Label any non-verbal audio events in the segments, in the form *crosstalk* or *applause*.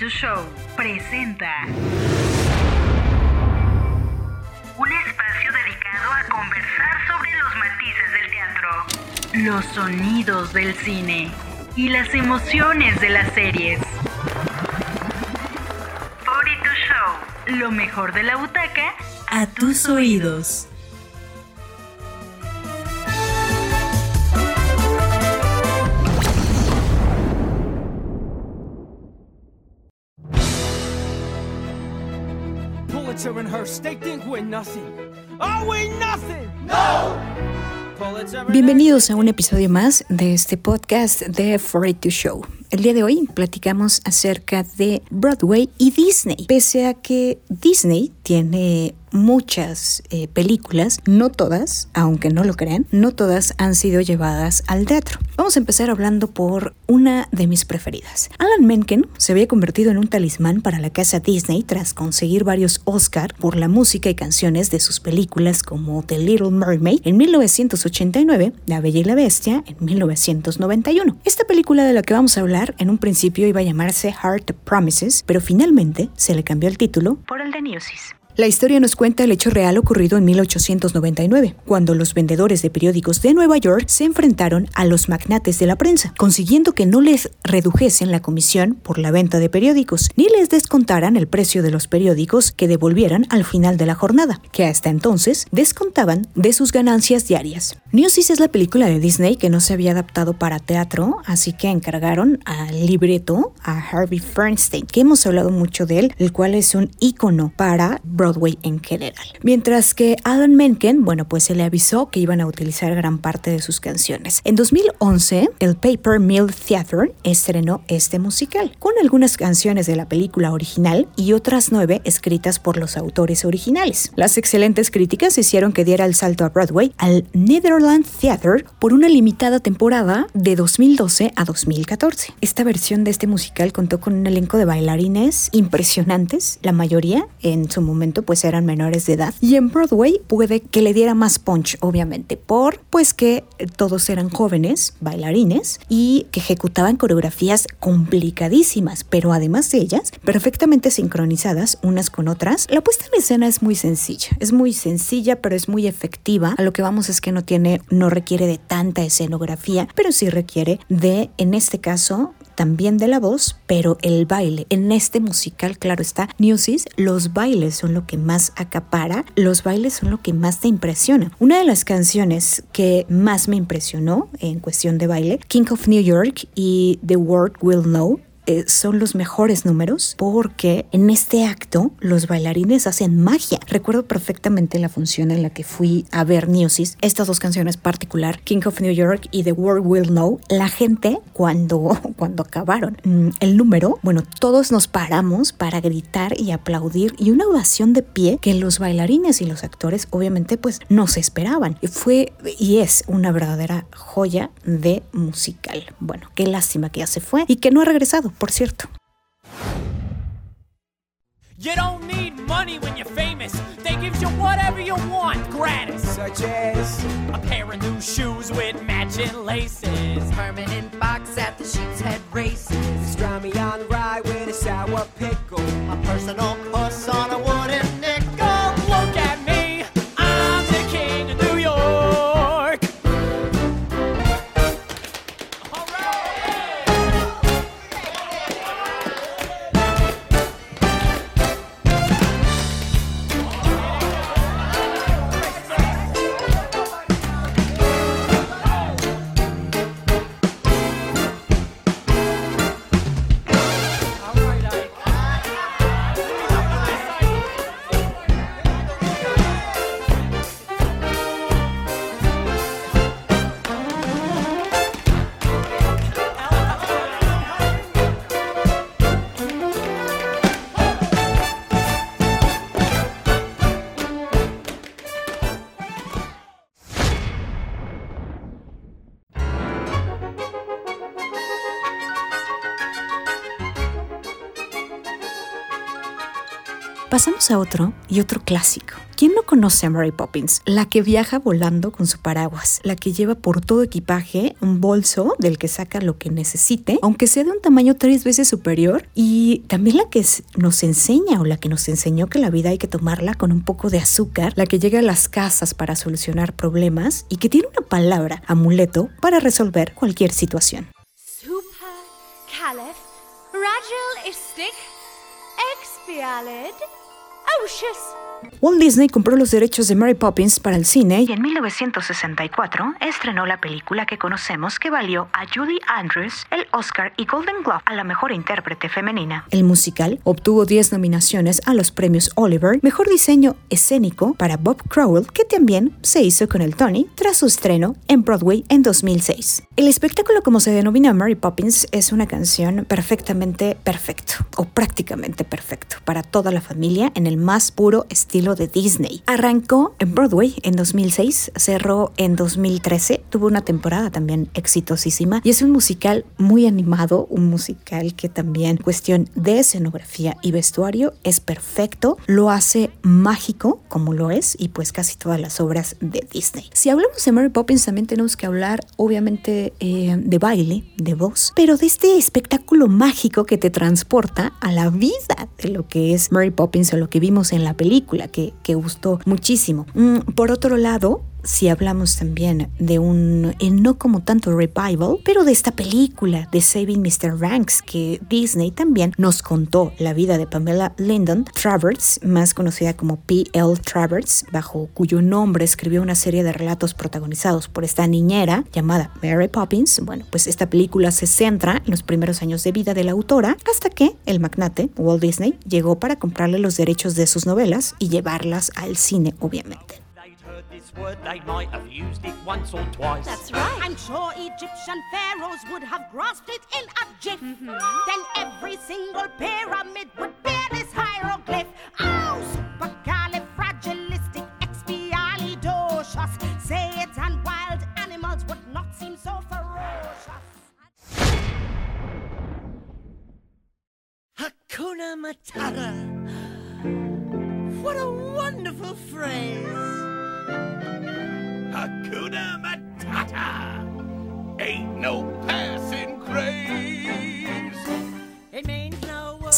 42 Show presenta un espacio dedicado a conversar sobre los matices del teatro, los sonidos del cine y las emociones de las series. 42 Show, lo mejor de la butaca a tus oídos. Bienvenidos a un episodio más de este podcast de 42 Show. El día de hoy platicamos acerca de Broadway y Disney. Pese a que Disney tiene muchas eh, películas, no todas, aunque no lo crean, no todas han sido llevadas al teatro. Vamos a empezar hablando por una de mis preferidas. Alan Menken se había convertido en un talismán para la casa Disney tras conseguir varios Oscar por la música y canciones de sus películas como The Little Mermaid en 1989, La Bella y la Bestia en 1991. Esta película de la que vamos a hablar en un principio iba a llamarse Heart Promises, pero finalmente se le cambió el título por el de Newsies. La historia nos cuenta el hecho real ocurrido en 1899, cuando los vendedores de periódicos de Nueva York se enfrentaron a los magnates de la prensa, consiguiendo que no les redujesen la comisión por la venta de periódicos, ni les descontaran el precio de los periódicos que devolvieran al final de la jornada, que hasta entonces descontaban de sus ganancias diarias. Newsies es la película de Disney que no se había adaptado para teatro, así que encargaron al libreto a Harvey Feinstein, que hemos hablado mucho de él, el cual es un ícono para Broadway en general. Mientras que Alan Menken, bueno, pues se le avisó que iban a utilizar gran parte de sus canciones. En 2011, el Paper Mill Theatre estrenó este musical, con algunas canciones de la película original y otras nueve escritas por los autores originales. Las excelentes críticas hicieron que diera el salto a Broadway al Netherland Theatre por una limitada temporada de 2012 a 2014. Esta versión de este musical contó con un elenco de bailarines impresionantes, la mayoría en su momento pues eran menores de edad. Y en Broadway puede que le diera más punch, obviamente, por pues que todos eran jóvenes, bailarines, y que ejecutaban coreografías complicadísimas, pero además de ellas, perfectamente sincronizadas unas con otras. La puesta en escena es muy sencilla, es muy sencilla, pero es muy efectiva. A lo que vamos es que no tiene, no requiere de tanta escenografía, pero sí requiere de, en este caso, también de la voz, pero el baile. En este musical, claro está, Newsies, los bailes son lo que más acapara, los bailes son lo que más te impresiona. Una de las canciones que más me impresionó en cuestión de baile, King of New York y The World Will Know, eh, son los mejores números porque en este acto los bailarines hacen magia. Recuerdo perfectamente la función en la que fui a ver Newsies, estas dos canciones particular, King of New York y The World Will Know. La gente cuando, *laughs* cuando acabaron mm, el número, bueno, todos nos paramos para gritar y aplaudir y una ovación de pie que los bailarines y los actores obviamente pues no se esperaban. Fue y es una verdadera joya de musical. Bueno, qué lástima que ya se fue y que no ha regresado por cierto. You don't need money when you're famous. They give you whatever you want, gratis. Such as A pair of new shoes with matching laces. Permanent box at the Sheep's Head races. pastrami on the rye with a sour pickle. A personal puss on a wooden Pasamos a otro y otro clásico. ¿Quién no conoce a Mary Poppins? La que viaja volando con su paraguas, la que lleva por todo equipaje un bolso del que saca lo que necesite, aunque sea de un tamaño tres veces superior, y también la que nos enseña o la que nos enseñó que la vida hay que tomarla con un poco de azúcar, la que llega a las casas para solucionar problemas y que tiene una palabra, amuleto, para resolver cualquier situación. Super caliph, ragilistic, expialid, Oh, Oceus! Walt Disney compró los derechos de Mary Poppins para el cine y en 1964 estrenó la película que conocemos que valió a Julie Andrews el Oscar y Golden Globe a la mejor intérprete femenina. El musical obtuvo 10 nominaciones a los premios Oliver, mejor diseño escénico para Bob Crowell, que también se hizo con el Tony tras su estreno en Broadway en 2006. El espectáculo como se denomina Mary Poppins es una canción perfectamente perfecto o prácticamente perfecto para toda la familia en el más puro estilo estilo de Disney. Arrancó en Broadway en 2006, cerró en 2013, tuvo una temporada también exitosísima y es un musical muy animado, un musical que también cuestión de escenografía y vestuario es perfecto, lo hace mágico como lo es y pues casi todas las obras de Disney. Si hablamos de Mary Poppins también tenemos que hablar obviamente eh, de baile, de voz, pero de este espectáculo mágico que te transporta a la vida de lo que es Mary Poppins o lo que vimos en la película que, gustó muchísimo. Mm, por otro lado, si hablamos también de un, no como tanto revival, pero de esta película de Saving Mr. Ranks que Disney también nos contó la vida de Pamela Lyndon Travers, más conocida como P.L. Travers, bajo cuyo nombre escribió una serie de relatos protagonizados por esta niñera llamada Mary Poppins. Bueno, pues esta película se centra en los primeros años de vida de la autora hasta que el magnate Walt Disney llegó para comprarle los derechos de sus novelas y llevarlas al cine, obviamente. This word, they might have used it once or twice. That's right. I'm sure Egyptian pharaohs would have grasped it in a jiff. Mm-hmm. Then every single pyramid would bear this hieroglyph. Oh, supercalifragilistic, expialidocious. Say it and wild animals would not seem so ferocious. Hakuna Matata. What a wonderful phrase. Hakuna Matata. Ain't no passing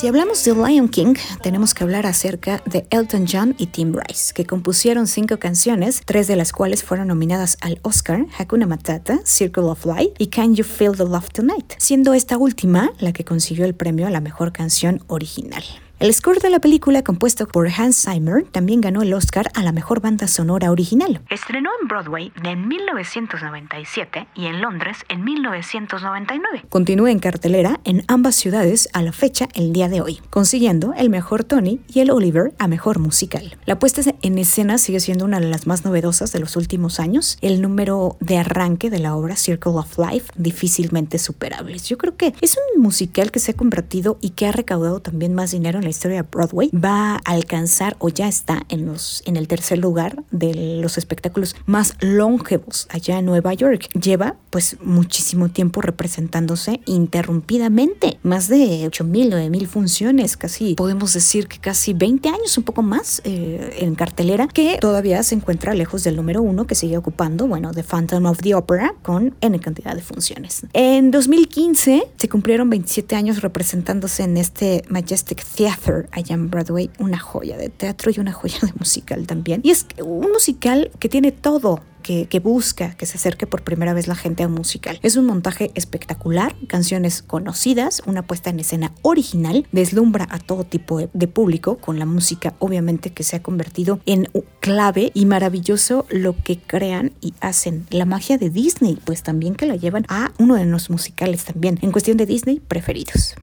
Si hablamos de Lion King, tenemos que hablar acerca de Elton John y Tim Rice, que compusieron cinco canciones, tres de las cuales fueron nominadas al Oscar, Hakuna Matata, Circle of Life y Can You Feel the Love Tonight, siendo esta última la que consiguió el premio a la mejor canción original. El score de la película, compuesto por Hans Zimmer, también ganó el Oscar a la mejor banda sonora original. Estrenó en Broadway en 1997 y en Londres en 1999. Continúa en cartelera en ambas ciudades a la fecha el día de hoy, consiguiendo el mejor Tony y el Oliver a mejor musical. La puesta en escena sigue siendo una de las más novedosas de los últimos años. El número de arranque de la obra Circle of Life difícilmente superable. Yo creo que es un musical que se ha convertido y que ha recaudado también más dinero en la historia de Broadway, va a alcanzar o ya está en, los, en el tercer lugar de los espectáculos más longevos allá en Nueva York. Lleva pues muchísimo tiempo representándose interrumpidamente, más de 8.000, mil funciones, casi podemos decir que casi 20 años, un poco más eh, en cartelera, que todavía se encuentra lejos del número uno que sigue ocupando, bueno, The Phantom of the Opera con N cantidad de funciones. En 2015 se cumplieron 27 años representándose en este Majestic Theater allá en Broadway, una joya de teatro y una joya de musical también. Y es un musical que tiene todo que, que, busca que se acerque por primera vez la gente a un musical. Es un montaje espectacular, canciones conocidas, una puesta en escena original, deslumbra a todo tipo de, público con la música obviamente que se ha convertido en clave y maravilloso lo que crean y hacen. La magia de Disney, pues también que la llevan a uno de los musicales también, en cuestión de Disney preferidos.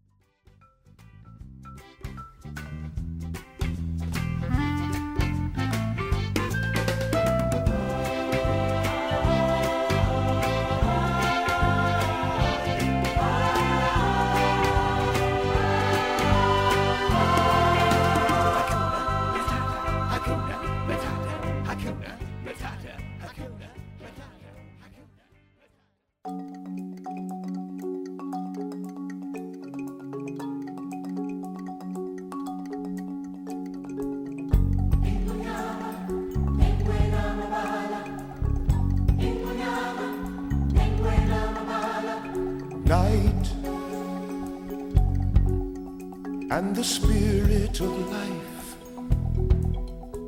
The spirit of life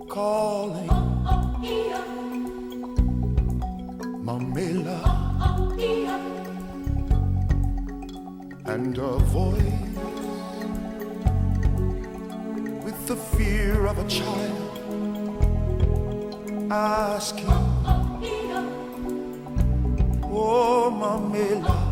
calling. Mamela and a voice with the fear of a child asking, Oh, Mamela.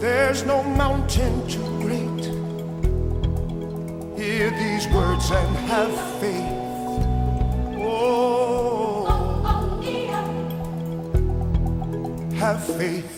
There's no mountain too great. Hear these words and have faith. Oh, oh, oh have faith.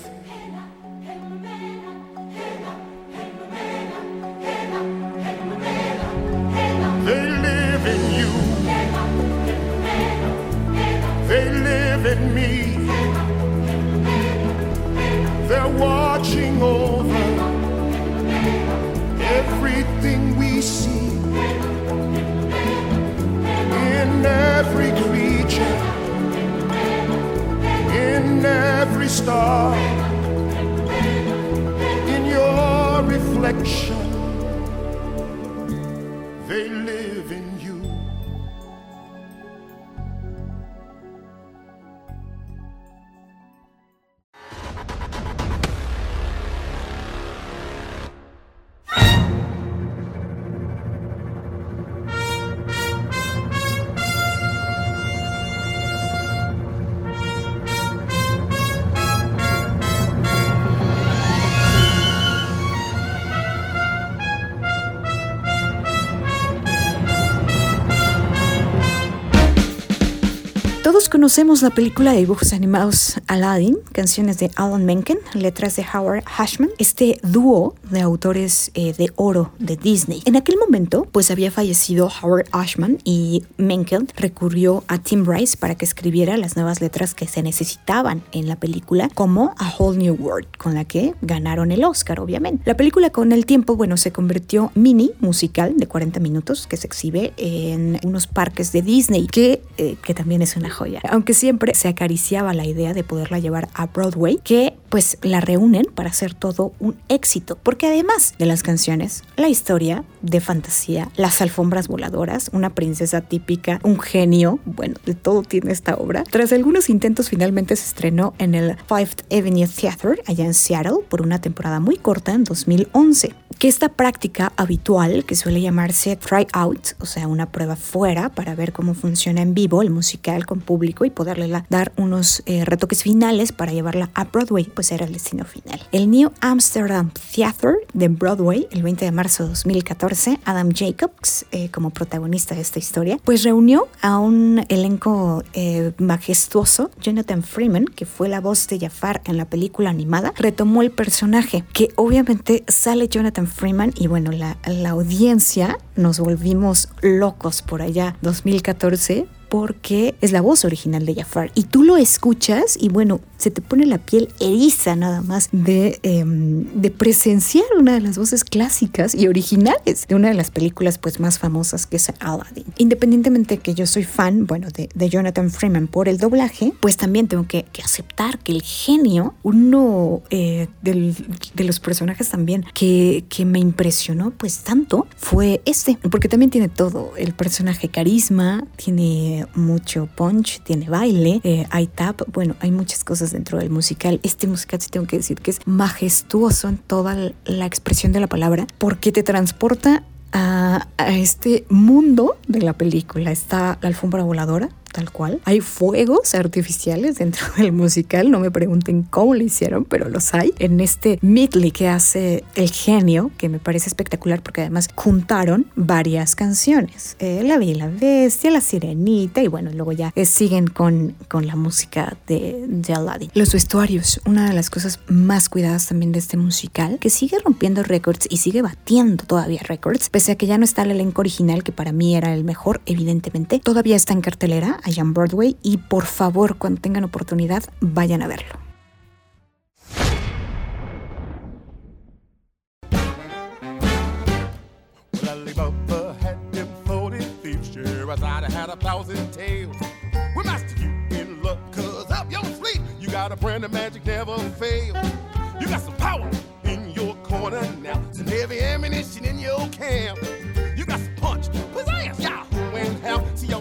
Conocemos la película de dibujos animados Aladdin, canciones de Alan Menken, letras de Howard Hashman, este dúo de autores eh, de oro de Disney. En aquel momento, pues había fallecido Howard Ashman y Menken recurrió a Tim Rice para que escribiera las nuevas letras que se necesitaban en la película, como A Whole New World, con la que ganaron el Oscar, obviamente. La película con el tiempo, bueno, se convirtió mini musical de 40 minutos que se exhibe en unos parques de Disney, que, eh, que también es una joya. Aunque siempre se acariciaba la idea de poderla llevar a Broadway, que pues la reúnen para hacer todo un éxito, porque además de las canciones, la historia de fantasía, las alfombras voladoras, una princesa típica, un genio, bueno, de todo tiene esta obra. Tras algunos intentos finalmente se estrenó en el Fifth Avenue Theater allá en Seattle por una temporada muy corta en 2011. Que esta práctica habitual que suele llamarse try out, o sea, una prueba fuera para ver cómo funciona en vivo el musical con público y poderle la- dar unos eh, retoques finales para llevarla a Broadway, pues era el destino final. El New Amsterdam Theater de Broadway, el 20 de marzo de 2014, Adam Jacobs, eh, como protagonista de esta historia, pues reunió a un elenco eh, majestuoso. Jonathan Freeman, que fue la voz de Jafar en la película animada, retomó el personaje, que obviamente sale Jonathan Freeman y bueno, la, la audiencia nos volvimos locos por allá 2014 porque es la voz original de Jafar. Y tú lo escuchas y bueno, se te pone la piel eriza nada más de, em, de presenciar una de las voces clásicas y originales de una de las películas pues más famosas que es Aladdin. Independientemente de que yo soy fan, bueno, de, de Jonathan Freeman por el doblaje, pues también tengo que, que aceptar que el genio, uno eh, del- de los personajes también que, que me impresionó pues tanto fue este, porque también tiene todo, el personaje carisma, tiene mucho punch, tiene baile, eh, hay tap, bueno, hay muchas cosas dentro del musical. Este musical sí tengo que decir que es majestuoso en toda la expresión de la palabra, porque te transporta a, a este mundo de la película. Está la alfombra voladora, tal cual. Hay fuegos artificiales dentro *laughs* del musical. No me pregunten cómo lo hicieron, pero los hay. En este medley que hace el genio, que me parece espectacular porque además juntaron varias canciones. Eh, la Bella Bestia, La Sirenita y bueno, luego ya eh, siguen con, con la música de, de Aladdin. Los vestuarios, una de las cosas más cuidadas también de este musical, que sigue rompiendo récords y sigue batiendo todavía récords, pese a que ya no está el elenco original, que para mí era el mejor, evidentemente, todavía está en cartelera allá en Broadway y por favor cuando tengan oportunidad vayan a verlo.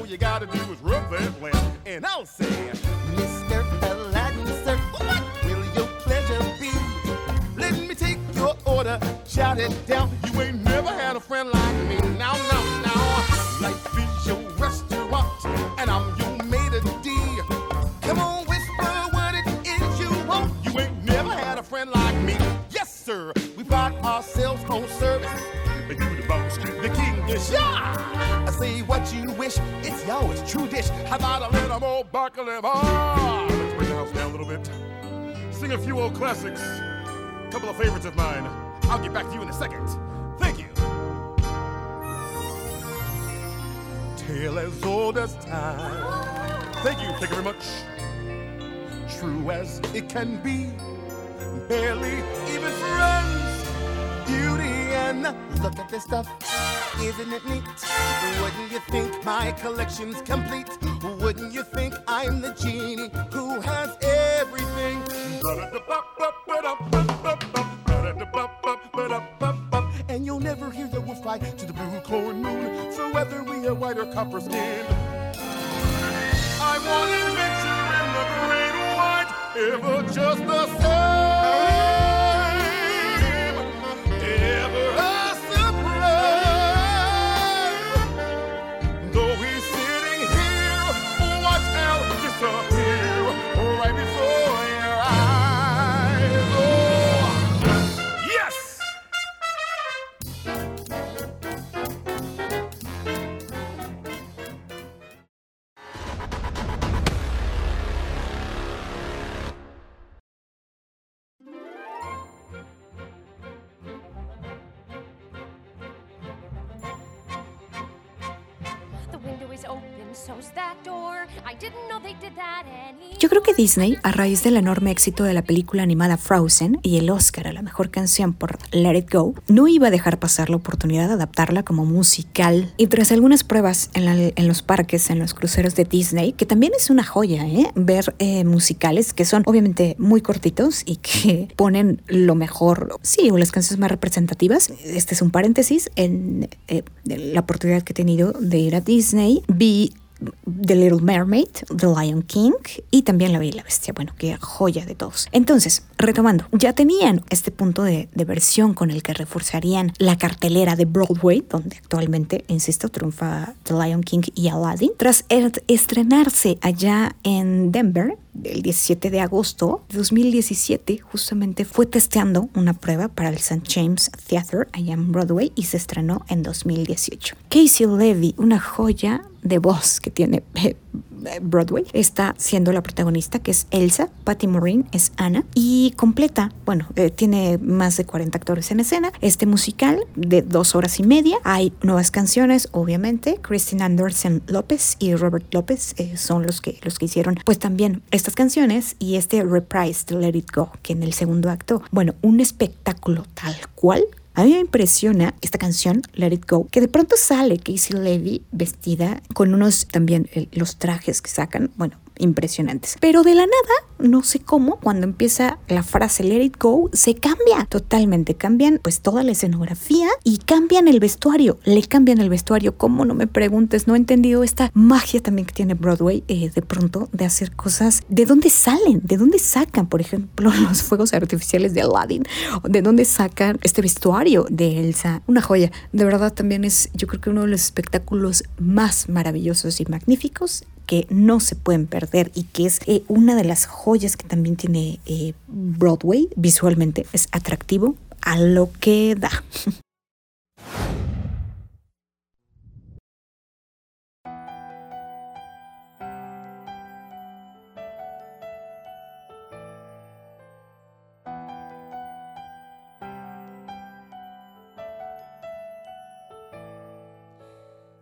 You gotta do is rub that lamp. And I'll say, Mr. Aladdin, sir, what will your pleasure be? Let me take your order, shout it down. You ain't never had a friend like me. Now, now, now. Life is your restaurant, and I'm your maitre d'. Come on, whisper what it is you want. You ain't never had a friend like me. Yes, sir. We brought ourselves home service. And you the boss, the king dish. Yeah! I say what you wish, it's true dish. How about a little more broccoli? Ah! Let's bring the house down a little bit. Sing a few old classics. Couple of favorites of mine. I'll get back to you in a second. Thank you. Tale as old as time. Thank you, thank you very much. True as it can be. Barely even friends. Beauty and look at this stuff. Isn't it neat? Wouldn't you think my collection's complete? Wouldn't you think I'm the genie who has everything? And you'll never hear the wolf cry to the blue corn moon So whether we are white or copper skinned. I want adventure in the great white, ever just the same. Ever Yo creo que Disney, a raíz del enorme éxito de la película animada Frozen y el Oscar a la mejor canción por Let It Go, no iba a dejar pasar la oportunidad de adaptarla como musical. Y tras algunas pruebas en, los parques, en los cruceros de Disney, que también es una joya, ¿eh? ver eh, musicales que son obviamente muy cortitos y que *laughs* ponen lo mejor, sí, o las canciones más representativas. Este es un paréntesis en eh, la oportunidad que he tenido de ir a Disney. Vi The Little Mermaid, The Lion King y también La Bella y la Bestia. Bueno, qué joya de todos. Entonces, retomando, ya tenían este punto de, de versión con el que reforzarían la cartelera de Broadway, donde actualmente, insisto, triunfa The Lion King y Aladdin. Tras er- estrenarse allá en Denver, el 17 de agosto de 2017, justamente fue testeando una prueba para el St. James Theatre allá en Broadway y se estrenó en 2018. Casey Levy, una joya de voz que tiene eh, Broadway, está siendo la protagonista, que es Elsa, Patty Morin es Anna, y completa, bueno, eh, tiene más de 40 actores en escena, este musical de dos horas y media, hay nuevas canciones, obviamente, Christine Anderson López y Robert López eh, son los que, los que hicieron, pues también estas canciones y este reprise de Let It Go, que en el segundo acto, bueno, un espectáculo tal cual a mí me impresiona esta canción, Let It Go, que de pronto sale Casey Levy vestida con unos también eh, los trajes que sacan, bueno, impresionantes. Pero de la nada, no sé cómo, cuando empieza la frase Let It Go, se cambia totalmente. Cambian pues toda la escenografía y cambian el vestuario. Le cambian el vestuario. ¿Cómo? No me preguntes. No he entendido esta magia también que tiene Broadway eh, de pronto de hacer cosas. ¿De dónde salen? ¿De dónde sacan, por ejemplo, *laughs* los fuegos artificiales de Aladdin? ¿De dónde sacan este vestuario de Elsa? Una joya. De verdad también es, yo creo que uno de los espectáculos más maravillosos y magníficos que no se pueden perder y que es eh, una de las joyas que también tiene eh, Broadway visualmente. Es atractivo a lo que da. *laughs*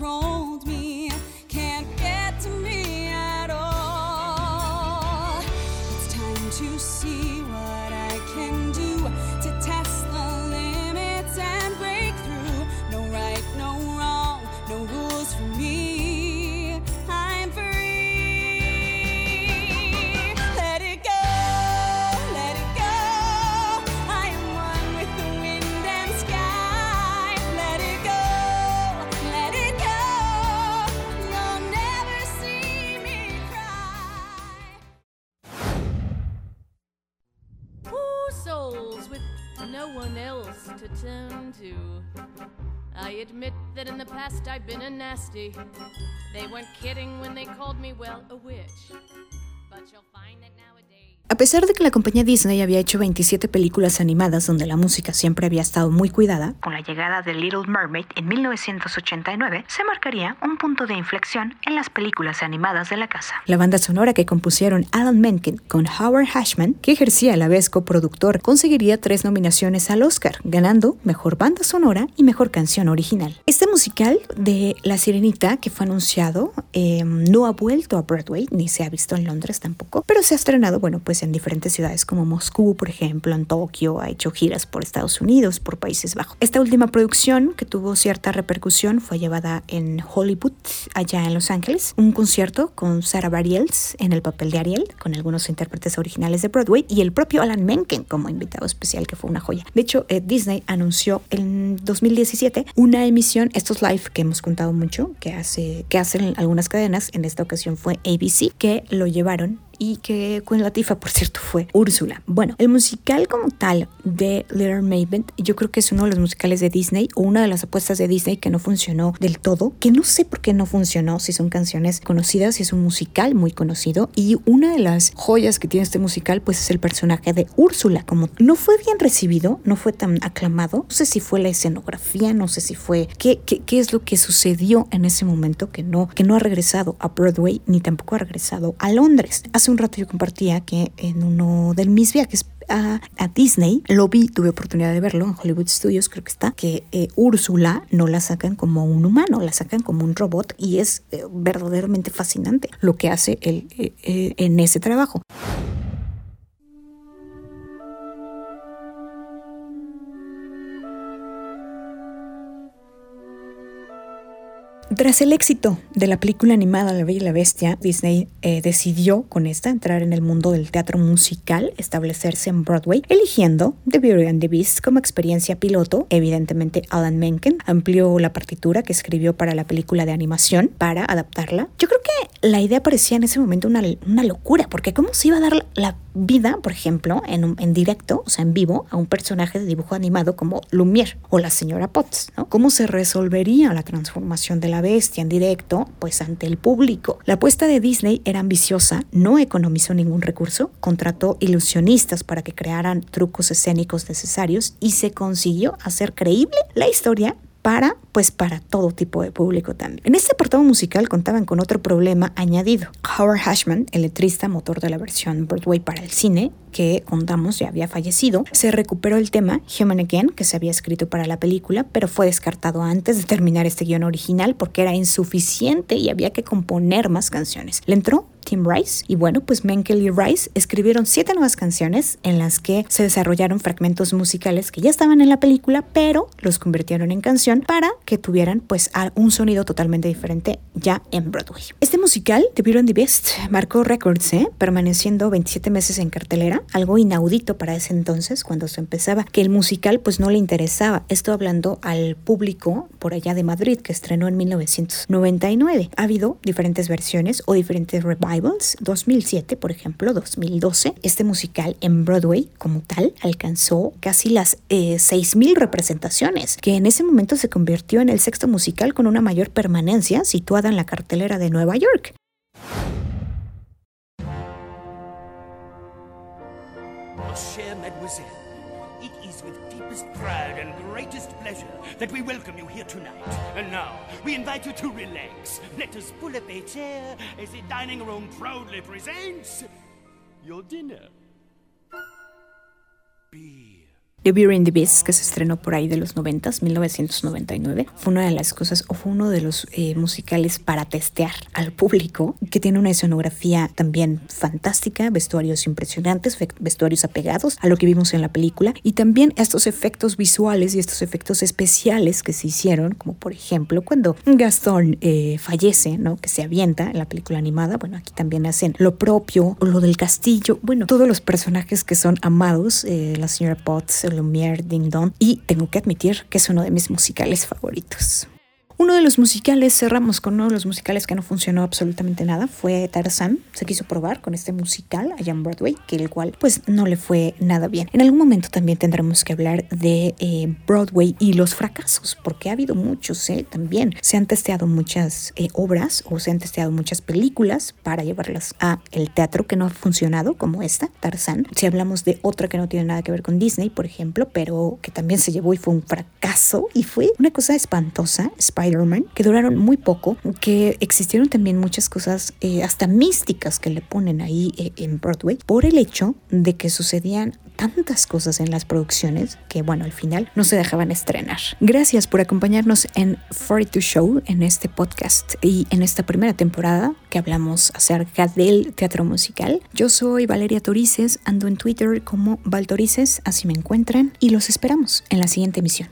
control. Past I've been a nasty. They weren't kidding when they called me, well, a witch. But you'll find that nowadays. A pesar de que la compañía Disney había hecho 27 películas animadas donde la música siempre había estado muy cuidada, con la llegada de Little Mermaid en 1989 se marcaría un punto de inflexión en las películas animadas de la casa. La banda sonora que compusieron Alan Menken con Howard Hashman, que ejercía a la vez coproductor, conseguiría tres nominaciones al Oscar, ganando Mejor Banda Sonora y Mejor Canción Original. Este musical de La Sirenita, que fue anunciado, eh, no ha vuelto a Broadway, ni se ha visto en Londres tampoco, pero se ha estrenado, bueno, pues en diferentes ciudades como Moscú, por ejemplo, en Tokio, ha hecho giras por Estados Unidos, por Países Bajos. Esta última producción, que tuvo cierta repercusión, fue llevada en Hollywood, allá en Los Ángeles, un concierto con Sarah Bareilles en el papel de Ariel, con algunos intérpretes originales de Broadway y el propio Alan Menken como invitado especial, que fue una joya. De hecho, eh, Disney anunció en 2017 una emisión, estos live que hemos contado mucho, que, hace, que hacen algunas cadenas, en esta ocasión fue ABC, que lo llevaron y que Queen Latifah, por cierto, fue Úrsula. Bueno, el musical como tal de Little Maven, yo creo que es uno de los musicales de Disney o una de las apuestas de Disney que no funcionó del todo, que no sé por qué no funcionó, si son canciones conocidas, si es un musical muy conocido y una de las joyas que tiene este musical pues es el personaje de Úrsula, como no fue bien recibido, no fue tan aclamado, no sé si fue la escenografía, no sé si fue qué, qué, qué es lo que sucedió en ese momento que no, que no ha regresado a Broadway ni tampoco ha regresado a Londres. Hace un rato yo compartía que en uno de mis viajes a, a, Disney, lo vi, tuve oportunidad de verlo en Hollywood Studios, creo que está, que eh, Úrsula no la sacan como un humano, la sacan como un robot y es eh, verdaderamente fascinante lo que hace él eh, en ese trabajo. Tras el éxito de la película animada La Bella y la Bestia, Disney eh, decidió con esta entrar en el mundo del teatro musical, establecerse en Broadway, eligiendo The Beauty and the Beast como experiencia piloto. Evidentemente, Alan Menken amplió la partitura que escribió para la película de animación para adaptarla. Yo creo que la idea parecía en ese momento una, una locura, porque ¿cómo se iba a dar la vida, por ejemplo, en, un, en directo, o sea, en vivo, a un personaje de dibujo animado como Lumière o la señora Potts? ¿no? ¿Cómo se resolvería la transformación de la bestia en directo, pues ante el público. La apuesta de Disney era ambiciosa, no economizó ningún recurso, contrató ilusionistas para que crearan trucos escénicos necesarios y se consiguió hacer creíble la historia para pues para todo tipo de público también. En este apartado musical contaban con otro problema añadido. Howard Hashman, el letrista motor de la versión Broadway para el cine, que contamos ya había fallecido, se recuperó el tema Human Again, que se había escrito para la película, pero fue descartado antes de terminar este guion original porque era insuficiente y había que componer más canciones. Le entró Tim Rice. Y bueno, pues Menkel y Rice escribieron siete nuevas canciones en las que se desarrollaron fragmentos musicales que ya estaban en la película, pero los convirtieron en canción para que tuvieran pues un sonido totalmente diferente ya en Broadway. Este musical, The Beauty and the Beast, marcó récords, ¿eh? permaneciendo 27 meses en cartelera, algo inaudito para ese entonces cuando se empezaba, que el musical pues no le interesaba. Esto hablando al público por allá de Madrid que estrenó en 1999. Ha habido diferentes versiones o diferentes revivals 2007, por ejemplo, 2012, este musical en Broadway como tal alcanzó casi las eh, 6.000 representaciones, que en ese momento se convirtió en el sexto musical con una mayor permanencia situada en la cartelera de Nueva York. It is with deepest pride and greatest pleasure that we welcome you here tonight. And now, we invite you to relax. Let us pull up a chair as the dining room proudly presents your dinner. The Beauty and the Beast, que se estrenó por ahí de los 90, 1999, fue una de las cosas, o fue uno de los eh, musicales para testear al público, que tiene una escenografía también fantástica, vestuarios impresionantes, vestuarios apegados a lo que vimos en la película, y también estos efectos visuales y estos efectos especiales que se hicieron, como por ejemplo cuando Gastón eh, fallece, ¿no? que se avienta en la película animada, bueno, aquí también hacen lo propio, o lo del castillo, bueno, todos los personajes que son amados, eh, la señora Potts, Lumière Ding y tengo que admitir que es uno de mis musicales favoritos. Uno de los musicales, cerramos con uno de los musicales que no funcionó absolutamente nada, fue Tarzan. Se quiso probar con este musical allá en Broadway, que el cual pues no le fue nada bien. En algún momento también tendremos que hablar de eh, Broadway y los fracasos, porque ha habido muchos ¿eh? también. Se han testeado muchas eh, obras o se han testeado muchas películas para llevarlas a el teatro que no ha funcionado, como esta, Tarzan. Si hablamos de otra que no tiene nada que ver con Disney, por ejemplo, pero que también se llevó y fue un fracaso y fue una cosa espantosa, Spider que duraron muy poco, que existieron también muchas cosas eh, hasta místicas que le ponen ahí eh, en Broadway por el hecho de que sucedían tantas cosas en las producciones que, bueno, al final no se dejaban estrenar. Gracias por acompañarnos en 42 Show, en este podcast y en esta primera temporada que hablamos acerca del teatro musical. Yo soy Valeria Torices, ando en Twitter como Val Torices, así me encuentran, y los esperamos en la siguiente emisión.